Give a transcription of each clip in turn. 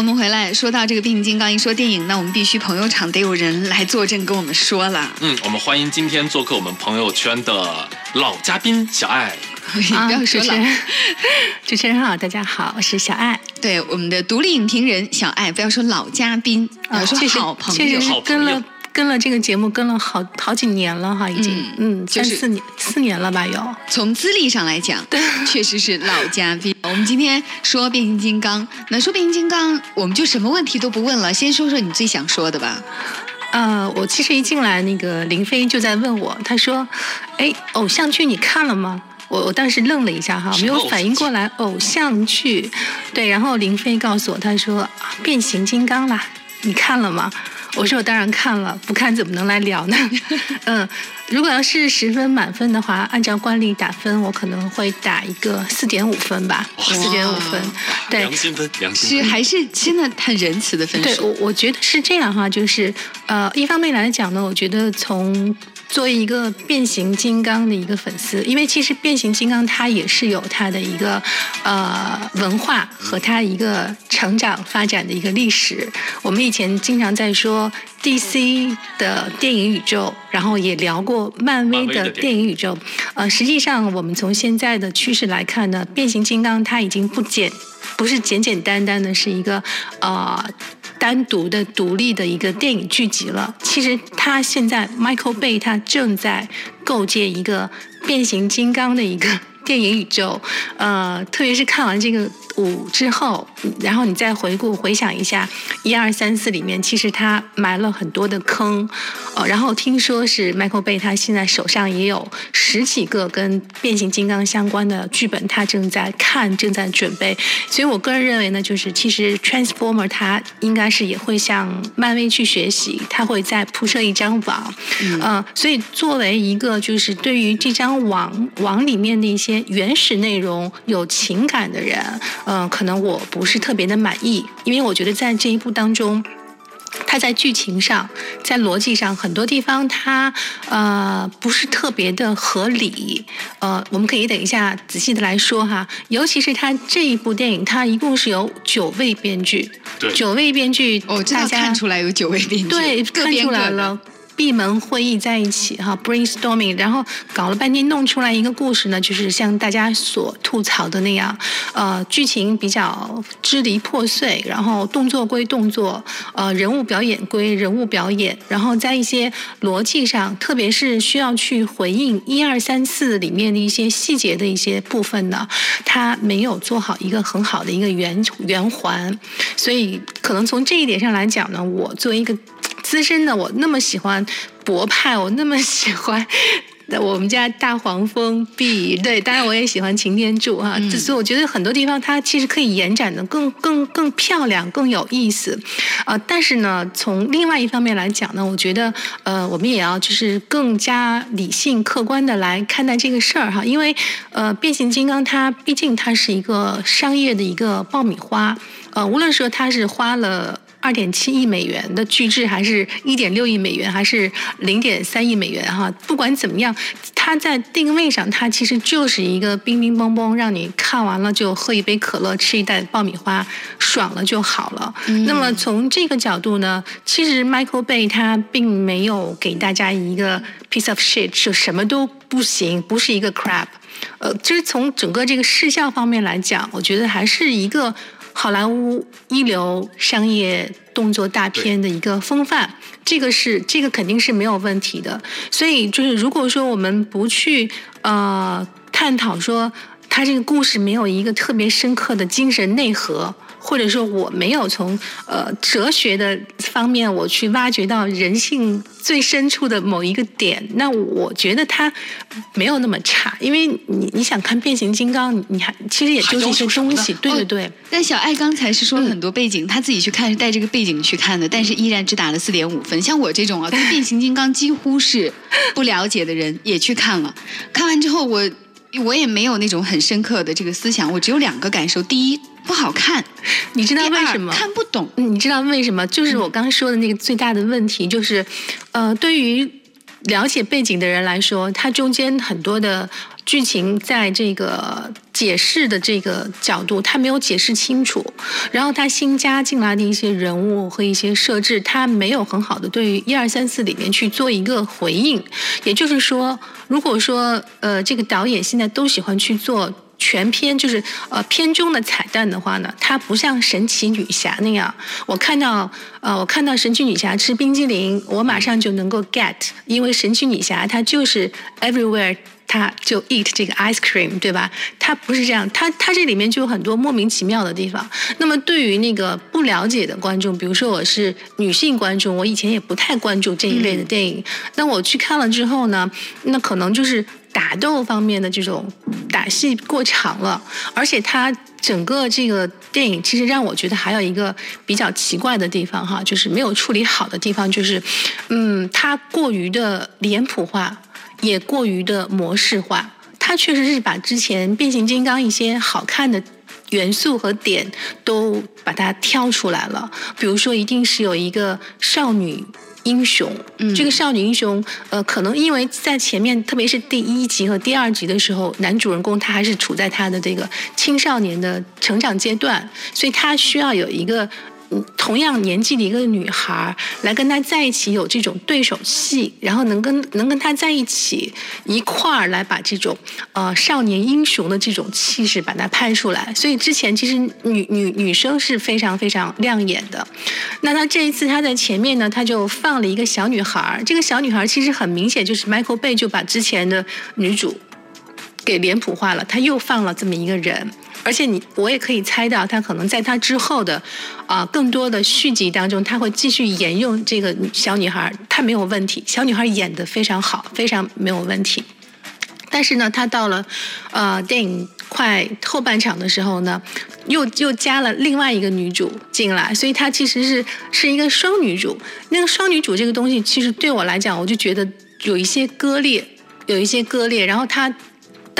我们回来说到这个变形金刚，一说电影，那我们必须朋友场得有人来坐镇跟我们说了。嗯，我们欢迎今天做客我们朋友圈的老嘉宾小爱。不要说了，主持人好，大家好，我是小爱。对，我们的独立影评人小爱，不要说老嘉宾，要说好朋友，跟了。跟了这个节目跟了好好几年了哈，已经嗯三四年四年了吧有。从资历上来讲，确实是老嘉宾。我们今天说变形金刚，那说变形金刚，我们就什么问题都不问了，先说说你最想说的吧。呃，我其实一进来，那个林飞就在问我，他说：“哎，偶像剧你看了吗？”我我当时愣了一下哈，没有反应过来偶像剧。对，然后林飞告诉我，他说：“变形金刚啦，你看了吗？”我说我当然看了，不看怎么能来聊呢？嗯，如果要是十分满分的话，按照惯例打分，我可能会打一个四点五分吧，四点五分。对，良心分，良心分。是还是真的很仁慈的分数？对，我我觉得是这样哈，就是呃，一方面来讲呢，我觉得从。作为一个变形金刚的一个粉丝，因为其实变形金刚它也是有它的一个呃文化和它一个成长发展的一个历史。我们以前经常在说 DC 的电影宇宙，然后也聊过漫威的电影宇宙。呃，实际上我们从现在的趋势来看呢，变形金刚它已经不简不是简简单单的是一个呃。单独的、独立的一个电影剧集了。其实他现在，Michael Bay 他正在构建一个变形金刚的一个电影宇宙。呃，特别是看完这个。五之后，然后你再回顾回想一下，一二三四里面其实他埋了很多的坑，呃，然后听说是 Michael Bay 他现在手上也有十几个跟变形金刚相关的剧本，他正在看，正在准备。所以我个人认为呢，就是其实 Transformer 他应该是也会向漫威去学习，他会再铺设一张网，嗯，所以作为一个就是对于这张网网里面的一些原始内容有情感的人。嗯，可能我不是特别的满意，因为我觉得在这一部当中，它在剧情上、在逻辑上很多地方它呃不是特别的合理。呃，我们可以等一下仔细的来说哈，尤其是它这一部电影，它一共是有九位编剧，对，九位编剧，哦，大家看出来有九位编剧，对，看出来了。闭门会议在一起哈，brainstorming，然后搞了半天弄出来一个故事呢，就是像大家所吐槽的那样，呃，剧情比较支离破碎，然后动作归动作，呃，人物表演归人物表演，然后在一些逻辑上，特别是需要去回应一二三四里面的一些细节的一些部分呢，他没有做好一个很好的一个圆圆环，所以可能从这一点上来讲呢，我作为一个。资深的我那么喜欢博派，我那么喜欢 我们家大黄蜂 B，对，当然我也喜欢擎天柱哈。所以我觉得很多地方它其实可以延展的更更更漂亮、更有意思啊。但是呢，从另外一方面来讲呢，我觉得呃，我们也要就是更加理性、客观的来看待这个事儿哈。因为呃，变形金刚它毕竟它是一个商业的一个爆米花，呃，无论说它是花了。二点七亿美元的巨制，还是一点六亿美元，还是零点三亿美元？哈，不管怎么样，它在定位上，它其实就是一个冰冰嘣嘣，让你看完了就喝一杯可乐，吃一袋爆米花，爽了就好了。那么从这个角度呢，其实 Michael Bay 他并没有给大家一个 piece of shit，就什么都不行，不是一个 crap。呃，就是从整个这个视效方面来讲，我觉得还是一个。好莱坞一流商业动作大片的一个风范，这个是这个肯定是没有问题的。所以就是如果说我们不去呃探讨说他这个故事没有一个特别深刻的精神内核。或者说我没有从呃哲学的方面我去挖掘到人性最深处的某一个点，那我觉得它没有那么差，因为你你想看变形金刚，你还其实也就是一些东西，对对对。但小爱刚才是说了很多背景，他自己去看是带这个背景去看的，但是依然只打了四点五分。像我这种啊，对变形金刚几乎是不了解的人也去看了，看完之后我。我也没有那种很深刻的这个思想，我只有两个感受：第一，不好看，你知道为什么？看不懂。你知道为什么？就是我刚刚说的那个最大的问题，就是，呃，对于了解背景的人来说，它中间很多的剧情在这个解释的这个角度，它没有解释清楚。然后它新加进来的一些人物和一些设置，它没有很好的对于一二三四里面去做一个回应。也就是说，如果说呃这个导演现在都喜欢去做。全篇就是呃片中的彩蛋的话呢，它不像神奇女侠那样，我看到呃我看到神奇女侠吃冰激凌，我马上就能够 get，因为神奇女侠她就是 everywhere，她就 eat 这个 ice cream，对吧？它不是这样，它它这里面就有很多莫名其妙的地方。那么对于那个不了解的观众，比如说我是女性观众，我以前也不太关注这一类的电影，那我去看了之后呢，那可能就是。打斗方面的这种打戏过长了，而且它整个这个电影其实让我觉得还有一个比较奇怪的地方哈，就是没有处理好的地方，就是嗯，它过于的脸谱化，也过于的模式化。它确实是把之前变形金刚一些好看的元素和点都把它挑出来了，比如说一定是有一个少女。英雄，这个少女英雄，呃，可能因为在前面，特别是第一集和第二集的时候，男主人公他还是处在他的这个青少年的成长阶段，所以他需要有一个。同样年纪的一个女孩来跟他在一起有这种对手戏，然后能跟能跟他在一起一块儿来把这种呃少年英雄的这种气势把它拍出来。所以之前其实女女女生是非常非常亮眼的。那他这一次他在前面呢，他就放了一个小女孩儿，这个小女孩儿其实很明显就是 Michael Bay 就把之前的女主给脸谱化了，他又放了这么一个人。而且你，我也可以猜到，他可能在他之后的，啊，更多的续集当中，他会继续沿用这个小女孩，她没有问题，小女孩演得非常好，非常没有问题。但是呢，他到了，呃，电影快后半场的时候呢，又又加了另外一个女主进来，所以她其实是是一个双女主。那个双女主这个东西，其实对我来讲，我就觉得有一些割裂，有一些割裂。然后她。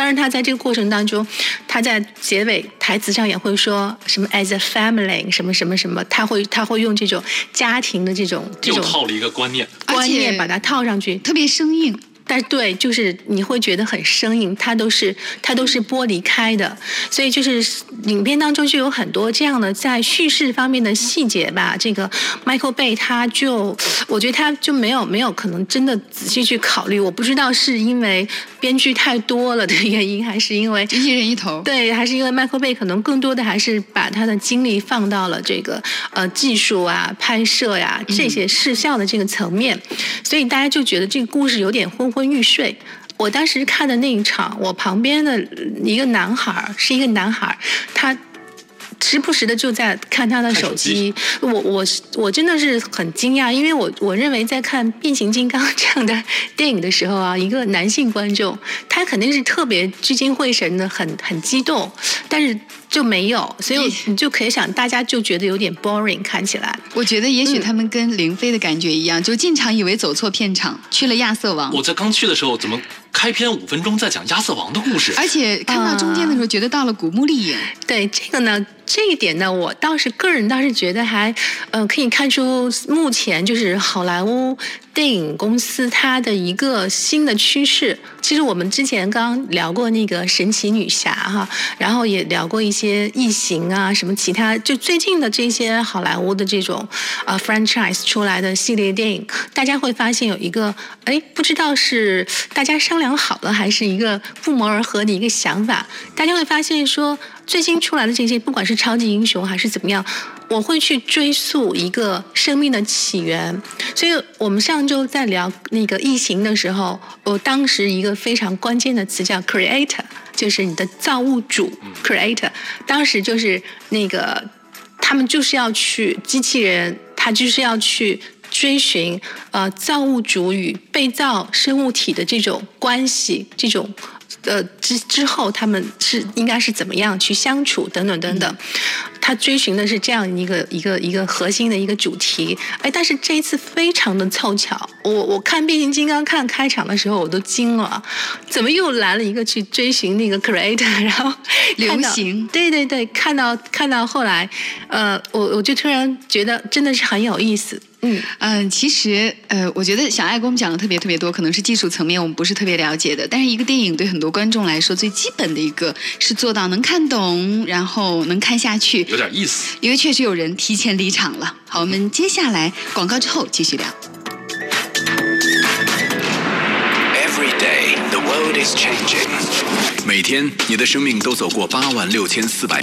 当然，他在这个过程当中，他在结尾台词上也会说什么 “as a family” 什么什么什么，他会他会用这种家庭的这种这种套了一个观念，观念把它套上去，特别生硬。但对，就是你会觉得很生硬，它都是它都是剥离开的，所以就是影片当中就有很多这样的在叙事方面的细节吧。这个 Michael Bay 他就，我觉得他就没有没有可能真的仔细去考虑。我不知道是因为编剧太多了的原因，还是因为一人一头。对，还是因为 Michael Bay 可能更多的还是把他的精力放到了这个呃技术啊、拍摄呀这些视效的这个层面，所以大家就觉得这个故事有点昏昏。欲睡。我当时看的那一场，我旁边的一个男孩是一个男孩，他时不时的就在看他的手机。我我我真的是很惊讶，因为我我认为在看变形金刚这样的 电影的时候啊，一个男性观众他肯定是特别聚精会神的，很很激动，但是。就没有，所以你就可以想，大家就觉得有点 boring，看起来。我觉得也许他们跟林飞的感觉一样，就进场以为走错片场，去了亚瑟王。我在刚去的时候，怎么开篇五分钟在讲亚瑟王的故事？而且看到中间的时候，觉得到了古墓丽影。对这个呢，这一点呢，我倒是个人倒是觉得还，呃，可以看出目前就是好莱坞。电影公司它的一个新的趋势，其实我们之前刚聊过那个神奇女侠哈，然后也聊过一些异形啊，什么其他，就最近的这些好莱坞的这种啊 franchise 出来的系列电影，大家会发现有一个，哎，不知道是大家商量好了，还是一个不谋而合的一个想法，大家会发现说。最新出来的这些，不管是超级英雄还是怎么样，我会去追溯一个生命的起源。所以我们上周在聊那个异形的时候，我当时一个非常关键的词叫 creator，就是你的造物主 creator。当时就是那个他们就是要去机器人，他就是要去追寻呃造物主与被造生物体的这种关系，这种。呃，之之后他们是应该是怎么样去相处等等等等，他追寻的是这样一个一个一个核心的一个主题。哎，但是这一次非常的凑巧，我我看变形金刚看开场的时候我都惊了，怎么又来了一个去追寻那个 creator，然后流行，对对对，看到看到后来，呃，我我就突然觉得真的是很有意思。嗯嗯，其实呃，我觉得小爱给我们讲的特别特别多，可能是技术层面我们不是特别了解的。但是一个电影对很多观众来说，最基本的一个是做到能看懂，然后能看下去。有点意思。因为确实有人提前离场了。好，我们接下来广告之后继续聊。Every day, the world is changing. 每天，你的生命都走过八万六千四百。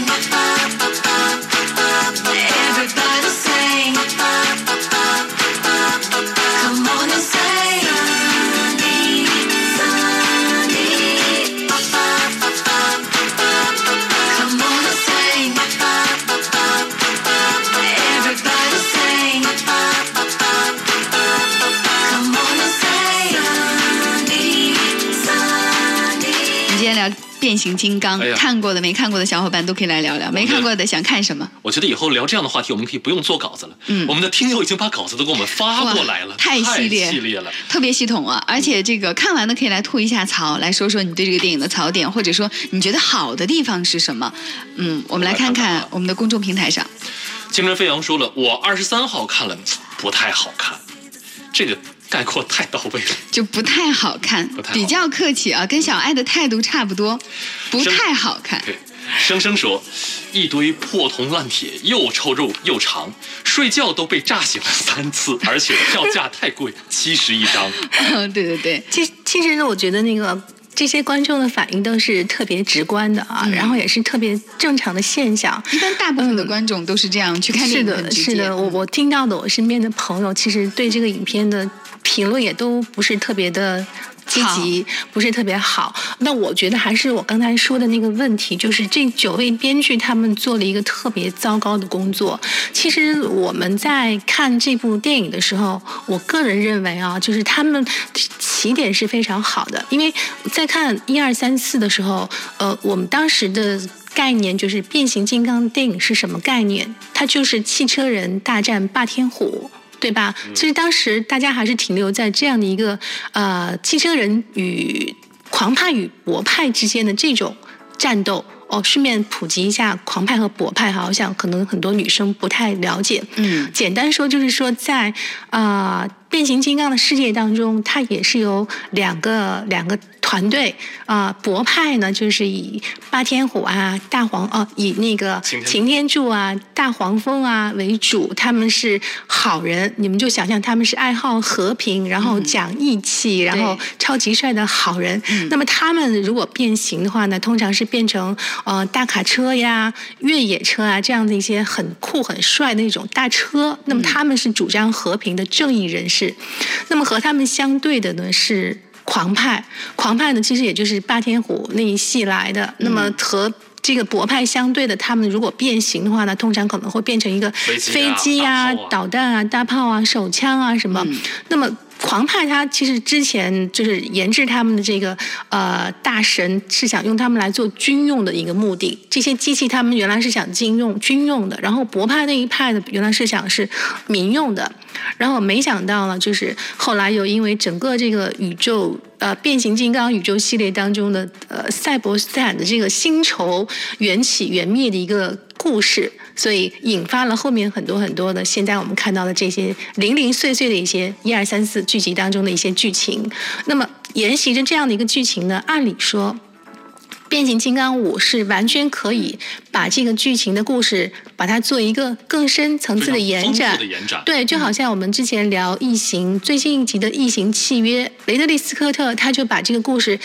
变形金刚，哎看过的没看过的小伙伴都可以来聊聊。没看过的想看什么？我觉得以后聊这样的话题，我们可以不用做稿子了。嗯我们的听友已经把稿子都给我们发过来了，太系列系列了。特别系统啊！而且这个看完的可以来吐一下槽，来说说你对这个电影的槽点，或者说你觉得好的地方是什么？嗯，我们来看看我们的公众平台上。精神飞扬说了，我二十三号看了，不太好看，这个概括太到位了。就不太好看，不太好比较客气啊，跟小爱的态度差不多，不太好看。对，生生说，一堆破铜烂铁，又臭肉又长，睡觉都被炸醒了三次，而且票价太贵，七十一张。对对对，其其实呢，我觉得那个这些观众的反应都是特别直观的啊，嗯然后也是特别正常的现象。一般大部分的观众都是这样去看电是影很的，是的，我我听到的，我身边的朋友其实对这个影片的评论也都不是特别的。积极不是特别好，那我觉得还是我刚才说的那个问题，就是这九位编剧他们做了一个特别糟糕的工作。其实我们在看这部电影的时候，我个人认为啊，就是他们起点是非常好的，因为在看一二三四的时候，呃，我们当时的概念就是变形金刚电影是什么概念？它就是汽车人大战霸天虎。对吧？其实当时大家还是停留在这样的一个呃汽车人与狂派与博派之间的这种战斗。哦，顺便普及一下狂派和博派，好像可能很多女生不太了解。嗯简单说就是说在，啊变形金刚的世界当中，它也是由两个两个团队啊、博派呢就是以霸天虎啊、大黄哦、以那个擎天柱啊、大黄蜂啊为主，他们是好人，你们就想象他们是爱好和平，然后讲义气，然后超级帅的好人。那么他们如果变形的话呢，通常是变成呃大卡车呀、越野车啊这样的一些很酷很帅的那种大车。那么他们是主张和平的正义人士。那么和他们相对的呢是狂派，狂派呢其实也就是霸天虎那一系来的。那么和这个博派相对的，他们如果变形的话呢，通常可能会变成一个飞机啊飞机啊、啊导弹啊、大炮啊、手枪啊什么。那么狂派他其实之前就是研制他们的这个呃大神是想用他们来做军用的一个目的，这些机器他们原来是想军用军用的，然后博派那一派的原来是想是民用的，然后没想到呢，就是后来又因为整个这个宇宙。呃，变形金刚宇宙系列当中的呃赛博斯坦的这个星球缘起缘灭的一个故事，所以引发了后面很多很多的现在我们看到的这些零零碎碎的一些一二三四剧集当中的一些剧情。那么沿袭着这样的一个剧情呢，按理说。变形金刚五是完全可以把这个剧情的故事，把它做一个更深层次的延展。对，就好像我们之前聊《异形》最新一集的《异形契约》，雷德利·斯科特他就把这个故事，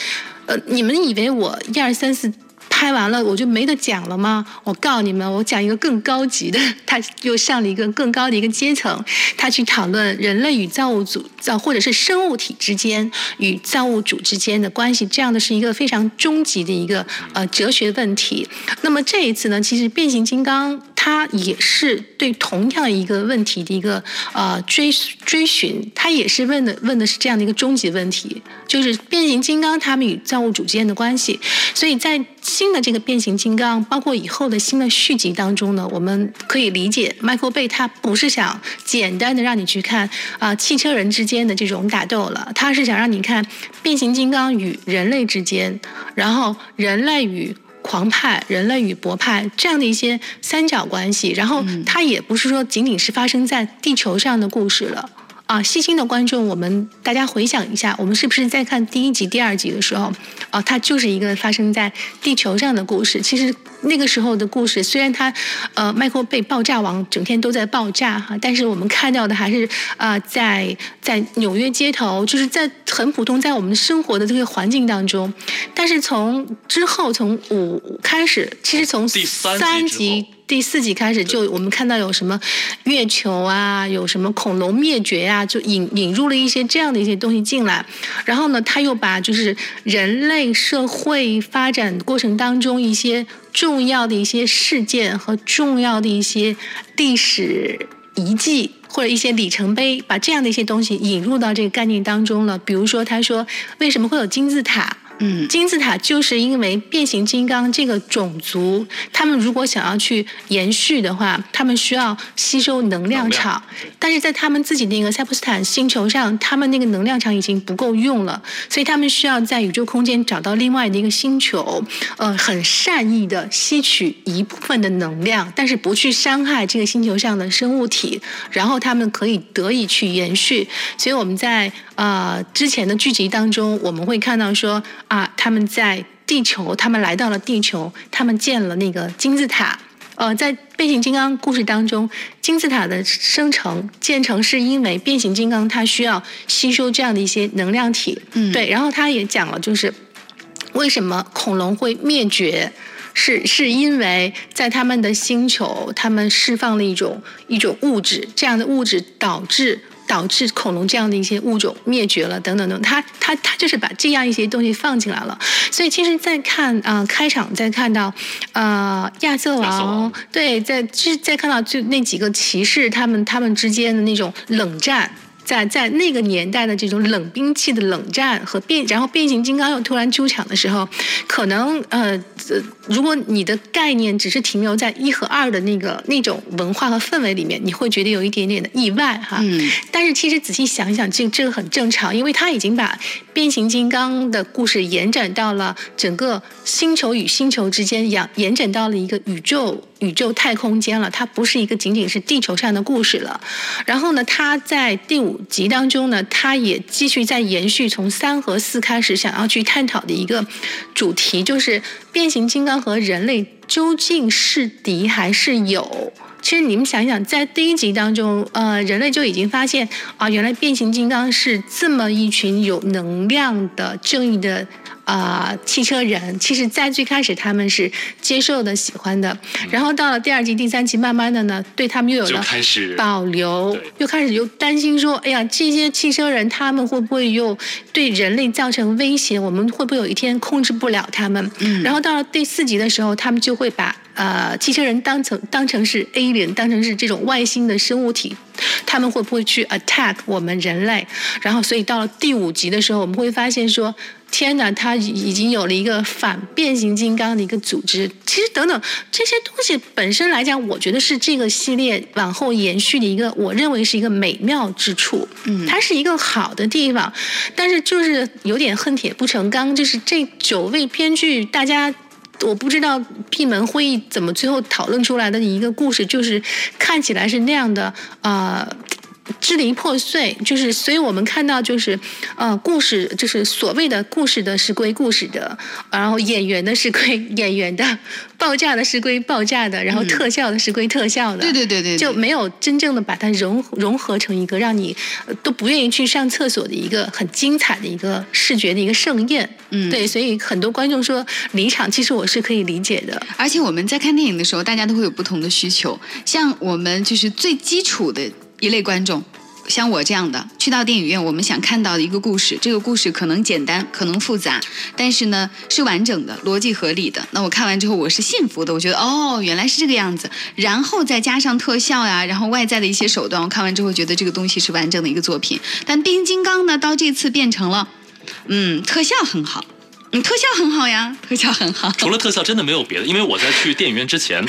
呃，你们以为我一二三四拍完了我就没得讲了吗？我告诉你们，我讲一个更高级的，他又上了一个更高的一个阶层，他去讨论人类与造物主造或者是生物体之间与造物主之间的关系，这样的是一个非常终极的一个呃哲学问题。那么这一次呢，其实变形金刚它也是对同样一个问题的一个呃追追寻，它也是问的问的是这样的一个终极问题，就是变形金刚它们与造物主之间的关系。所以在新的这个变形金刚，包括以后的新的续集当中呢，我们可以理解 Michael Bay 他不是想简单的让你去看啊、汽车人之间的这种打斗了，他是想让你看变形金刚与人类之间，然后人类与狂派、人类与博派这样的一些三角关系，然后它也不是说仅仅是发生在地球上的故事了。啊，细心的观众，我们大家回想一下，我们是不是在看第一集、第二集的时候，啊，它就是一个发生在地球上的故事。其实那个时候的故事，虽然它，呃，麦克被爆炸王整天都在爆炸哈，但是我们看到的还是啊、在在纽约街头，就是在很普通，在我们生活的这个环境当中。但是从之后，从五开始，其实从第三集。第四集开始就我们看到有什么月球啊，有什么恐龙灭绝啊，就引引入了一些这样的一些东西进来。然后呢，他又把就是人类社会发展过程当中一些重要的一些事件和重要的一些历史遗迹。或者一些里程碑，把这样的一些东西引入到这个概念当中了。比如说，他说为什么会有金字塔？嗯。金字塔就是因为变形金刚这个种族，他们如果想要去延续的话，他们需要吸收能量场，但是在他们自己那个塞普斯坦星球上，他们那个能量场已经不够用了，所以他们需要在宇宙空间找到另外的一个星球，呃，很善意的吸取一部分的能量，但是不去伤害这个星球上的生物体，然后他们可以得以去延续。所以我们在呃之前的剧集当中，我们会看到说啊，他们在地球，他们来到了地球，他们建了那个金字塔。呃，在变形金刚故事当中，金字塔的生成建成是因为变形金刚它需要吸收这样的一些能量体，嗯对，然后他也讲了，就是为什么恐龙会灭绝。是是因为在他们的星球，他们释放了一种一种物质，这样的物质导致导致恐龙这样的一些物种灭绝了，等等等。他他他就是把这样一些东西放进来了。所以其实，在看啊、呃开场，在看到呃亚瑟王王，对，在就是在看到就那几个骑士，他们他们之间的那种冷战。在在那个年代的这种冷兵器的冷战和变，然后变形金刚又突然出场的时候，可能呃，呃如果你的概念只是停留在一和二的那个那种文化和氛围里面，你会觉得有一点点的意外哈。嗯但是其实仔细想一想，这这个很正常，因为他已经把变形金刚的故事延展到了整个星球与星球之间，延延展到了一个宇宙宇宙太空间了。它不是一个仅仅是地球上的故事了。然后呢，他在第五集当中呢，他也继续在延续从三和四开始想要去探讨的一个主题，就是变形金刚和人类究竟是敌还是友？其实你们想一想，在第一集当中，呃，人类就已经发现啊，原来变形金刚是这么一群有能量的正义的啊、汽车人。其实，在最开始他们是接受的、喜欢的，然后到了第二集、第三集，慢慢的呢，对他们又有了开始保留对，又开始又担心说，哎呀，这些汽车人他们会不会又对人类造成威胁？我们会不会有一天控制不了他们？嗯然后到了第四集的时候，他们就会把呃汽车人当成当成是 alien，当成是这种外星的生物体，他们会不会去 attack 我们人类？然后所以到了第五集的时候，我们会发现说。天哪，他已已经有了一个反变形金刚的一个组织。其实等等这些东西本身来讲，我觉得是这个系列往后延续的一个，我认为是一个美妙之处。嗯它是一个好的地方，但是就是有点恨铁不成钢，就是这九位编剧大家。我不知道闭门会议怎么最后讨论出来的一个故事，就是看起来是那样的啊。呃支离破碎，就是所以我们看到就是，呃，故事就是所谓的故事的是归故事的，然后演员的是归演员的，爆炸的是归爆炸的，然后嗯特效的是归特效的，对对对对对就没有真正的把它融融合成一个让你呃都不愿意去上厕所的一个很精彩的一个视觉的一个盛宴。嗯对，所以很多观众说离场，其实我是可以理解的。而且我们在看电影的时候，大家都会有不同的需求。像我们就是最基础的一类观众，像我这样的，去到电影院，我们想看到的一个故事，这个故事可能简单，可能复杂，但是呢是完整的、逻辑合理的。那我看完之后，我是幸福的，我觉得哦，原来是这个样子。然后再加上特效呀，然后外在的一些手段，我看完之后觉得这个东西是完整的一个作品。但变形金刚呢，到这次变成了，嗯，特效很好。嗯，特效很好呀，特效很好。除了特效，真的没有别的。因为我在去电影院之前，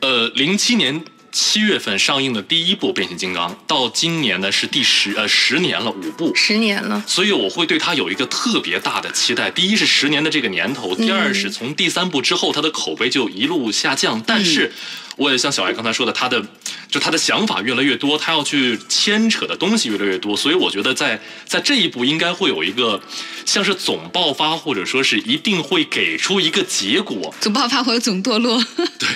呃，零七年七月份上映的第一部变形金刚，到今年呢是第十呃十年了，五部。十年了，所以我会对它有一个特别大的期待。第一是十年的这个年头，第二是从第三部之后，它的口碑就一路下降。但是，我也像小艾刚才说的，他的就他的想法越来越多，他要去牵扯的东西越来越多，所以我觉得在在这一步应该会有一个像是总爆发，或者说是一定会给出一个结果。总爆发或者总堕落。对，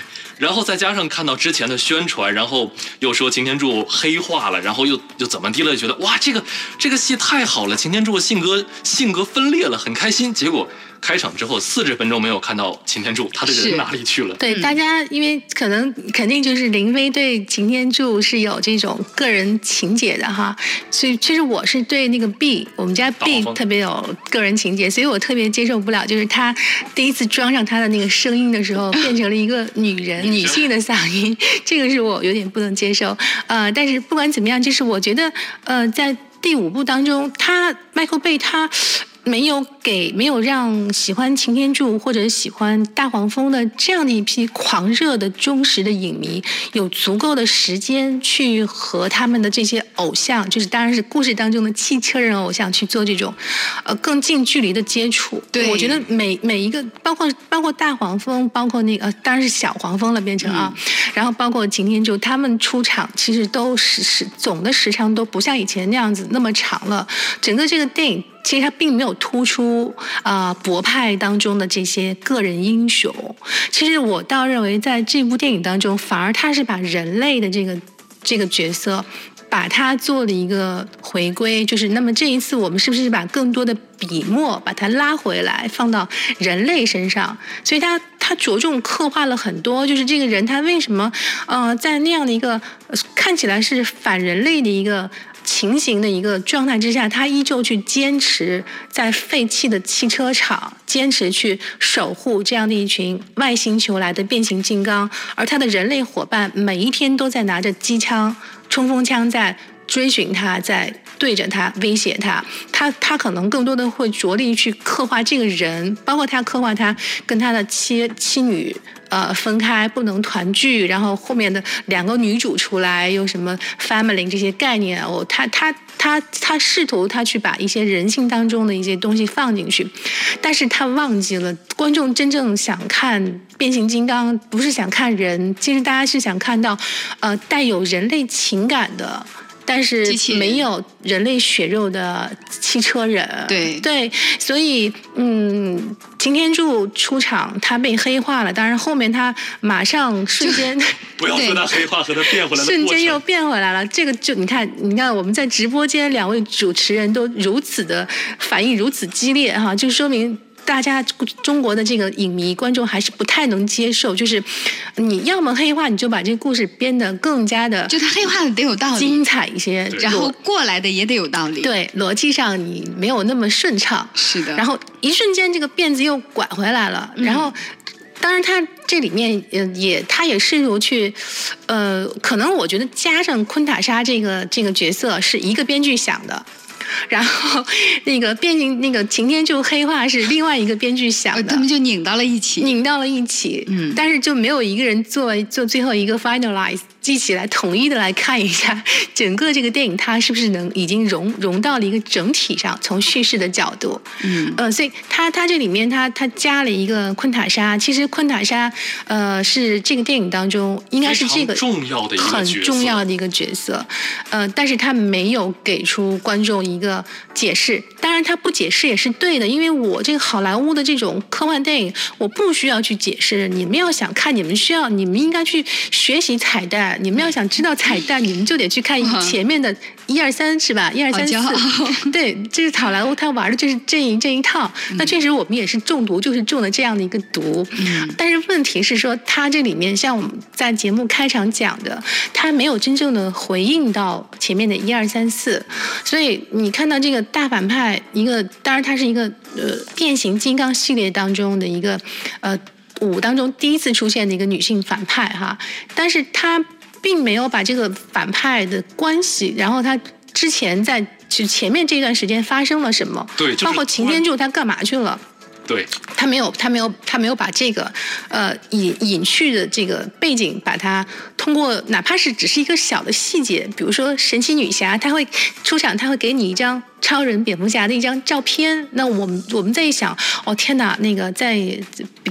然后再加上看到之前的宣传，然后又说擎天柱黑化了，然后又又怎么地了，觉得哇，这个这个戏太好了，擎天柱性格性格分裂了，很开心。结果开场之后四十分钟没有看到擎天柱，他这个人哪里去了？对，大家因为可能肯定就是林飞对擎天柱是有这种个人情节的哈，所以其实我是对那个 B，我们家 B 特别有个人情节，所以我特别接受不了，就是他第一次装上他的那个声音的时候，变成了一个女人、女性的嗓音，这个是我有点不能接受。呃，但是不管怎么样，就是我觉得呃，在第五部当中，他迈克贝他。没有给没有让喜欢擎天柱或者喜欢大黄蜂的这样的一批狂热的忠实的影迷有足够的时间去和他们的这些偶像，就是当然是故事当中的汽车人偶像去做这种呃更近距离的接触。对我觉得每每一个包括包括大黄蜂，包括那个、呃、当然是小黄蜂了变成啊，然后包括擎天柱，他们出场其实都时时总的时长都不像以前那样子那么长了，整个这个电影。其实他并没有突出啊、博派当中的这些个人英雄。其实我倒认为，在这部电影当中，反而他是把人类的这个这个角色，把它做了一个回归。就是那么这一次，我们是不是把更多的笔墨把它拉回来，放到人类身上？所以他他着重刻画了很多，就是这个人他为什么呃在那样的一个看起来是反人类的一个。情形的一个状态之下，他依旧去坚持在废弃的汽车厂，坚持去守护这样的一群外星球来的变形金刚，而他的人类伙伴每一天都在拿着机枪、冲锋枪在追寻他，在对着他威胁他。他他可能更多的会着力去刻画这个人，包括他刻画他跟他的妻妻女。呃，分开不能团聚，然后后面的两个女主出来，有什么 family 这些概念，我他他他他试图他去把一些人性当中的一些东西放进去，但是他忘记了观众真正想看变形金刚，不是想看人，其实大家是想看到，呃，带有人类情感的。但是没有人类血肉的汽车人，对对，所以嗯，擎天柱出场，他被黑化了，当然后面他马上瞬间 不要说他黑化和他变回来瞬间又。变回来了。这个就你看，你看我们在直播间两位主持人都如此的反应如此激烈哈，就说明。大家中国的这个影迷观众还是不太能接受，就是你要么黑化，你就把这个故事编得更加的就他黑化的得有道理精，彩一些，然后过来的也得有道理。，对逻辑上你没有那么顺畅，是的。然后一瞬间这个辫子又拐回来了，嗯然后。当然，他这里面呃也，他也试图去，呃，可能我觉得加上昆塔莎这个这个角色是一个编剧想的，然后 那个变形那个擎天柱黑化是另外一个编剧想呃，的，他们就拧到了一起。拧到了一起，嗯但是就没有一个人做做最后一个 finalize，一起来统一的来看一下 整个这个电影它是不是能已经融融到了一个整体上，从叙事的角度，嗯，呃，所以它它这里面它它加了一个昆塔莎，其实昆塔莎呃是这个电影当中应该是这个重要的一个很重要的一个角色，呃，但是他没有给出观众一个解释。当然，他不解释也是对的，因为我这个好莱坞的这种科幻电影，我不需要去解释。你们要想看，你们需要，你们应该去学习彩蛋。你们要想知道彩蛋，你们就得去看前面的一二三，是吧？一二三四，对，这是好莱坞他玩的就是这一这一套。那确实我们也是中毒，就是中了这样的一个毒。但是问题是说，他这里面像我们在节目开场讲的，他没有真正的回应到前面的一二三四，所以你看到这个大反派，一个当然他是一个呃变形金刚系列当中的一个呃五当中第一次出现的一个女性反派哈，但是他并没有把这个反派的关系，然后他之前在就前面这段时间发生了什么，对就是包括擎天柱他干嘛去了。对，他没有，他没有，他没有把这个呃隐隐去的这个背景把它通过哪怕是只是一个小的细节，比如说神奇女侠，她会出场，她会给你一张超人、蝙蝠侠的一张照片。那我们我们在一想，哦天哪，那个在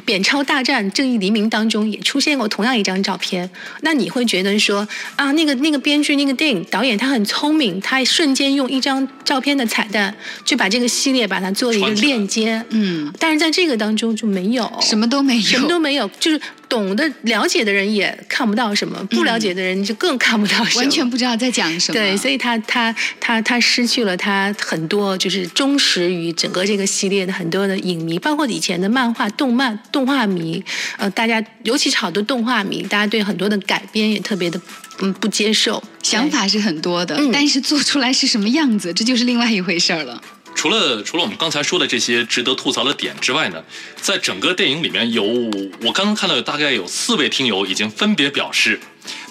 扁超大战、正义黎明当中也出现过同样一张照片。那你会觉得说啊，那个那个编剧、那个电影导演他很聪明，他瞬间用一张照片的彩蛋就把这个系列把它做了一个链接。嗯，但是在这个当中就没有什么都没有，什么都没有，就是懂得了解的人也看不到什么，不了解的人就更看不到什么，完全不知道在讲什么。对，所以他他他他失去了他很多就是忠实于整个这个系列的很多的影迷，包括以前的漫画、动漫、动画迷，呃，大家尤其是好多动画迷，大家对很多的改编也特别的嗯不接受，想法是很多的，嗯。但是做出来是什么样子，这就是另外一回事儿了。除了除了我们刚才说的这些值得吐槽的点之外呢，在整个电影里面有我刚刚看到有大概有四位听友已经分别表示，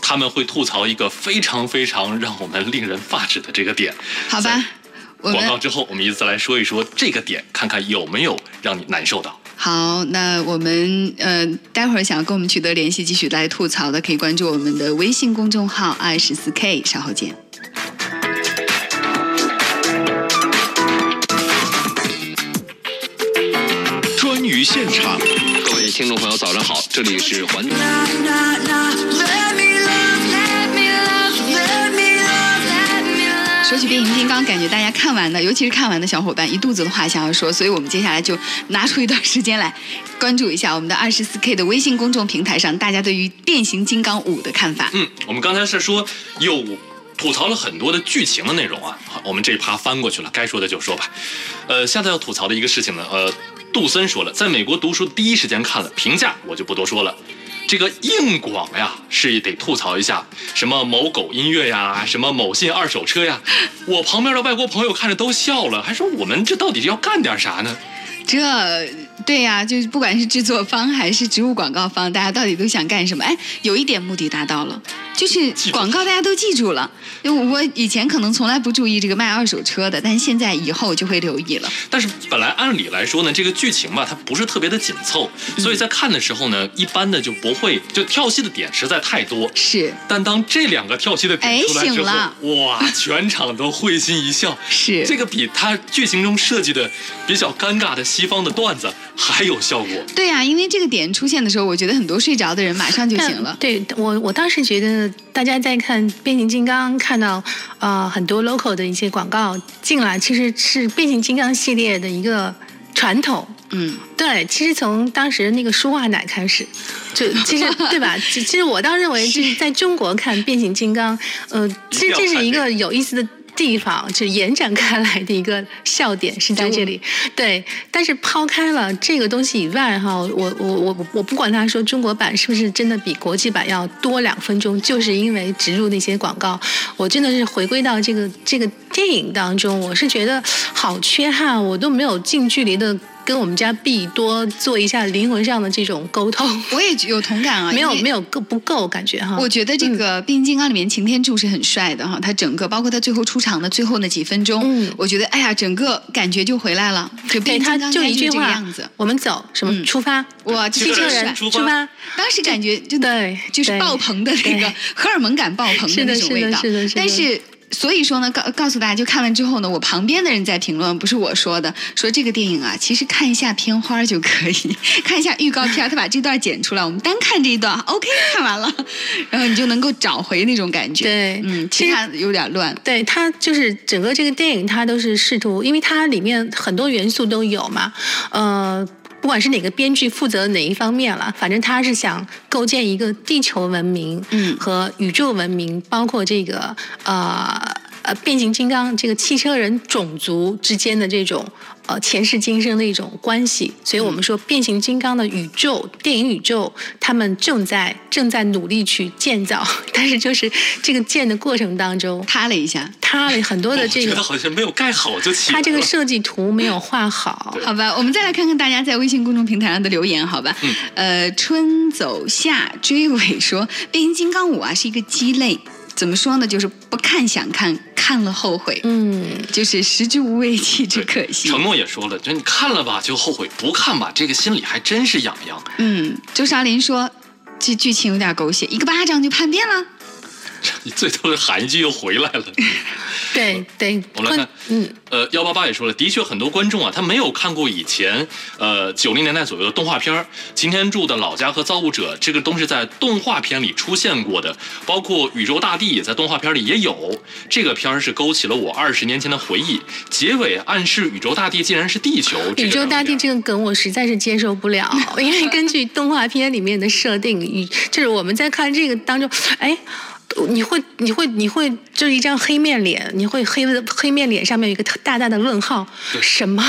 他们会吐槽一个非常非常让我们令人发指的这个点。好吧，广告之后，我们一次来说一说这个点，看看有没有让你难受到。好，那我们呃，待会儿想要跟我们取得联系，继续来吐槽的，可以关注我们的微信公众号二十四 K，稍后见。于现场，各位听众朋友，早上好，这里是环。Love. 说起变形金刚，感觉大家看完的，尤其是看完的小伙伴，一肚子的话想要说，所以我们接下来就拿出一段时间来关注一下我们的二十四 K 的微信公众平台上，大家对于变形金刚五的看法。嗯，我们刚才是说有吐槽了很多的剧情的内容啊，好，我们这一趴翻过去了，该说的就说吧。呃，现在要吐槽的一个事情呢，呃，杜森说了，在美国读书第一时间看了，评价我就不多说了。这个硬广呀，是得吐槽一下，什么某狗音乐呀，什么某信二手车呀，我旁边的外国朋友看着都笑了，还说我们这到底要干点啥呢？这对呀、就是不管是制作方还是植入广告方，大家到底都想干什么？哎，有一点目的达到了，就是广告大家都记住了。因为我以前可能从来不注意这个卖二手车的，但现在以后就会留意了。但是本来按理来说呢，这个剧情吧，它不是特别的紧凑，所以在看的时候呢，一般的就不会就跳戏的点实在太多。是但当这两个跳戏的点哎出来之后醒了，哇，全场都会心一笑。是这个比他剧情中设计的比较尴尬的西方的段子还有效果。对呀、因为这个点出现的时候，我觉得很多睡着的人马上就醒了。对我，我当时觉得大家在看变形金刚，看到呃很多 local 的一些广告进来，其实是变形金刚系列的一个传统。嗯，对，其实从当时那个舒化奶开始，就 其实对吧？其其实我倒认为，就是在中国看变形金刚，呃，其实这是一个有意思的。地方就延展开来的一个笑点是在这里，对。但是抛开了这个东西以外，哈，我我我我我不管他说中国版是不是真的比国际版要多两分钟，就是因为植入那些广告，我真的是回归到这个这个电影当中，我是觉得好缺憾，我都没有近距离的跟我们家 B 多做一下灵魂上的这种沟通，我也有同感啊，没有没有够不够感觉哈。我觉得这个《变形金刚》里面擎天柱是很帅的哈，他整个包括他最后出场的最后那几分钟，嗯。我觉得哎呀，整个感觉就回来了，就对变形他就金刚应该这个一句话样子。，我们走，什么嗯。出发，哇，汽车人出发，当时感觉就对，就是爆棚的那个 荷尔蒙感爆棚的那种味道是的是的是的。但是所以说呢，告告诉大家，就看完之后呢，我旁边的人在评论，不是我说的，说这个电影啊，其实看一下片花就可以，看一下预告片，他把这段剪出来，我们单看这一段，OK，看完了，然后你就能够找回那种感觉。对嗯，其实其他有点乱。对它就是整个这个电影，它都是试图，因为它里面很多元素都有嘛，呃。不管是哪个编剧负责哪一方面了，反正他是想构建一个地球文明，嗯。和宇宙文明，包括这个呃呃变形金刚这个汽车人种族之间的这种呃前世今生的一种关系。所以我们说变形金刚的宇宙电影宇宙，他们正在正在努力去建造，但是就是这个建的过程当中，塌了一下，塌了很多的这个觉得好像没有盖好就起来了。它这个设计图没有画好，好吧，我们再来看看大家在微信公众平台上的留言，好吧？嗯呃，春走夏追尾说，《变形金刚五》啊是一个鸡肋，怎么说呢？就是不看想看，看了后悔，嗯，就是食之无味，弃之可惜。承诺也说了，就你看了吧就后悔，不看吧这个心里还真是痒痒。嗯，周少林说。这剧情有点狗血，一个巴掌就叛变了。你最多的喊一句又回来了。对对，我们来看，嗯，呃，幺八八也说了，的确很多观众啊，他没有看过以前呃九零年代左右的动画片儿，擎天柱的老家和造物者，这个都是在动画片里出现过的，包括宇宙大帝也在动画片里也有。这个片儿是勾起了我二十年前的回忆，结尾暗示宇宙大帝竟然是地球。宇宙大帝这个梗我实在是接受不了，因为根据动画片里面的设定，宇就是我们在看这个当中，哎。你会，你会，你会，就是一张黑面脸，你会黑的黑面脸上面有一个特大大的问号，什么？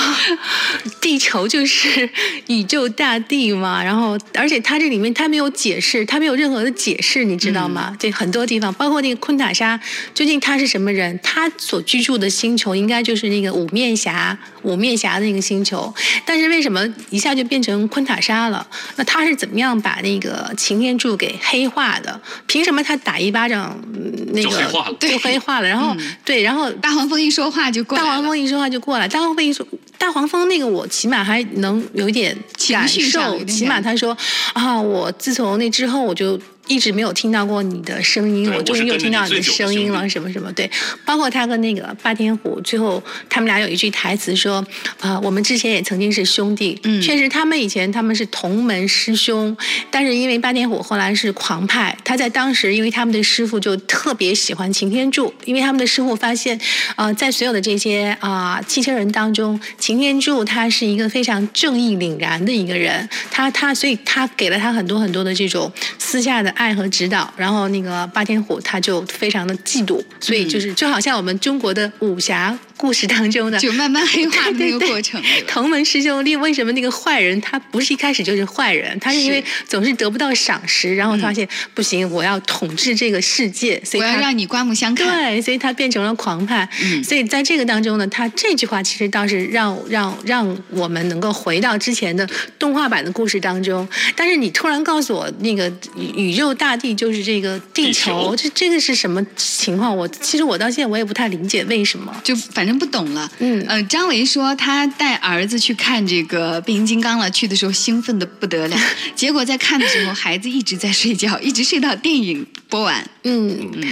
地球就是宇宙大地嘛？然后，而且它这里面它没有解释，它没有任何的解释，你知道吗？这很多地方，包括那个昆塔莎，究竟他是什么人？他所居住的星球应该就是那个五面侠，五面侠的那个星球，但是为什么一下就变成昆塔莎了？那他是怎么样把那个擎天柱给黑化的？凭什么他打一巴掌，嗯那个就黑化了就 黑化了？然后、对，然后大黄蜂一说话就过来大黄蜂一说话就过来，大黄蜂一说，大黄蜂那个我起码还能有一点感情绪受，起码他说啊，我自从那之后我就。一直没有听到过你的声音，我终于又听到你的声音了，什么什么？对，包括他跟那个霸天虎，最后他们俩有一句台词说：“啊、我们之前也曾经是兄弟。”嗯确实，他们以前他们是同门师兄，但是因为霸天虎后来是狂派，他在当时因为他们的师傅就特别喜欢擎天柱，因为他们的师傅发现，呃，在所有的这些啊、汽车人当中，擎天柱他是一个非常正义凛然的一个人，他他所以他给了他很多很多的这种私下的爱和指导，然后那个霸天虎他就非常的嫉妒，所以就是就好像我们中国的武侠故事当中的就慢慢黑化的那个过程？同门师兄弟为什么那个坏人他不是一开始就是坏人，他是因为总是得不到赏识，然后发现、不行，我要统治这个世界，所以他我要让你刮目相看。对，所以他变成了狂派。嗯所以在这个当中呢，他这句话其实倒是让让让我们能够回到之前的动画版的故事当中。但是你突然告诉我，那个宇宇宙大地就是这个地地球，球这这个是什么情况？我其实我到现在我也不太理解为什么。就反正不懂了。嗯。呃，张维说他带儿子去看这个变形金刚了，去的时候兴奋的不得了，结果在看的时候，孩子一直在睡觉，一直睡到电影播完。嗯。嗯，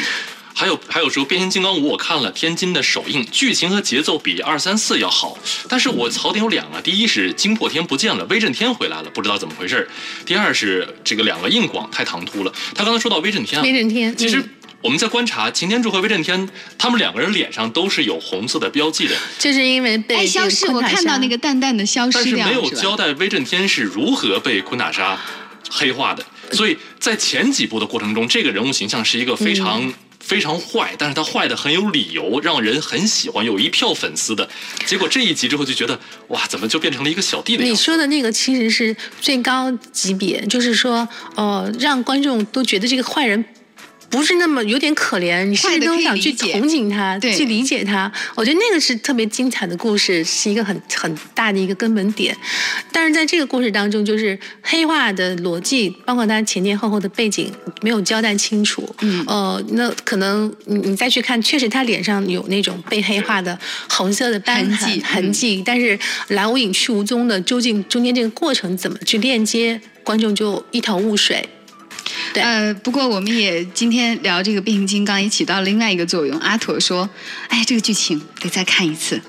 还有还有说变形金刚五我看了天津的首映，剧情和节奏比二三四要好，但是我槽点有两个，第一是惊破天不见了，威震天回来了，不知道怎么回事儿；第二是这个两个硬广太唐突了。他刚才说到威震天啊，威震天其实嗯我们在观察擎天柱和威震天，他们两个人脸上都是有红色的标记的，就是因为被消失，我看到那个淡淡的消但是失掉了，没有交？代威震天是如何被昆塔莎黑化的。所以在前几部的过程中，这个人物形象是一个非常、嗯非常坏，但是他坏的很有理由，让人很喜欢，有一票粉丝的。结果这一集之后就觉得，哇，怎么就变成了一个小弟的样子？你说的那个其实是最高级别，就是说，呃，让观众都觉得这个坏人。不是那么有点可怜，你甚至都想去同情他，对去理解他。我觉得那个是特别精彩的故事，是一个很很大的一个根本点。但是在这个故事当中，就是黑化的逻辑，包括他前前后后的背景没有交代清楚。嗯呃，那可能你你再去看，确实他脸上有那种被黑化的红色的斑痕痕迹痕迹，但是来无影去无踪的，究竟中间这个过程怎么去链接，观众就一头雾水。对呃，不过我们也今天聊这个变形金刚也起到了另外一个作用。阿妥说：“哎，这个剧情得再看一次，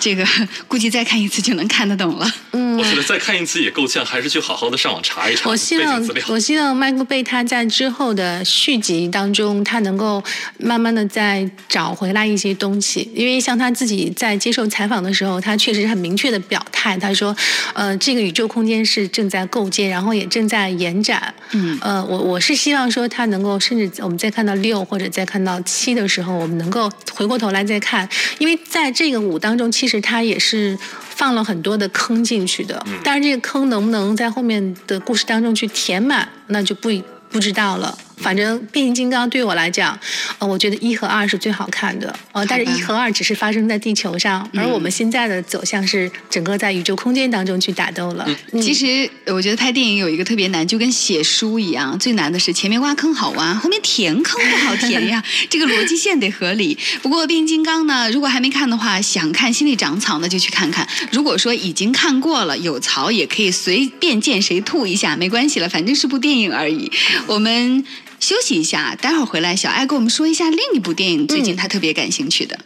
这个估计再看一次就能看得懂了。嗯我觉得再看一次也够呛，还是去好好的上网查一查我希望。我希望麦克贝他在之后的续集当中，他能够慢慢的再找回来一些东西。因为像他自己在接受采访的时候，他确实很明确的表态，他说，呃，这个宇宙空间是正在构建，然后也正在延展。嗯呃，我我是希望说他能够，甚至我们再看到六或者再看到七的时候，我们能够回过头来再看，因为在这个五当中，其实他也是放了很多的坑进去的。但是这个坑能不能在后面的故事当中去填满，那就不不知道了。反正变形金刚对我来讲，呃，我觉得一和二是最好看的，呃，但是一和二只是发生在地球上，而我们现在的走向是整个在宇宙空间当中去打斗了。嗯其实我觉得拍电影有一个特别难，就跟写书一样，最难的是前面挖坑好挖，后面填坑不好填呀，这个逻辑线得合理。不过变形金刚呢，如果还没看的话，想看心里长草那就去看看。如果说已经看过了，有槽也可以随便见谁吐一下，没关系了，反正是部电影而已。我们休息一下，待会儿回来，小爱跟我们说一下另一部电影，最近他特别感兴趣的。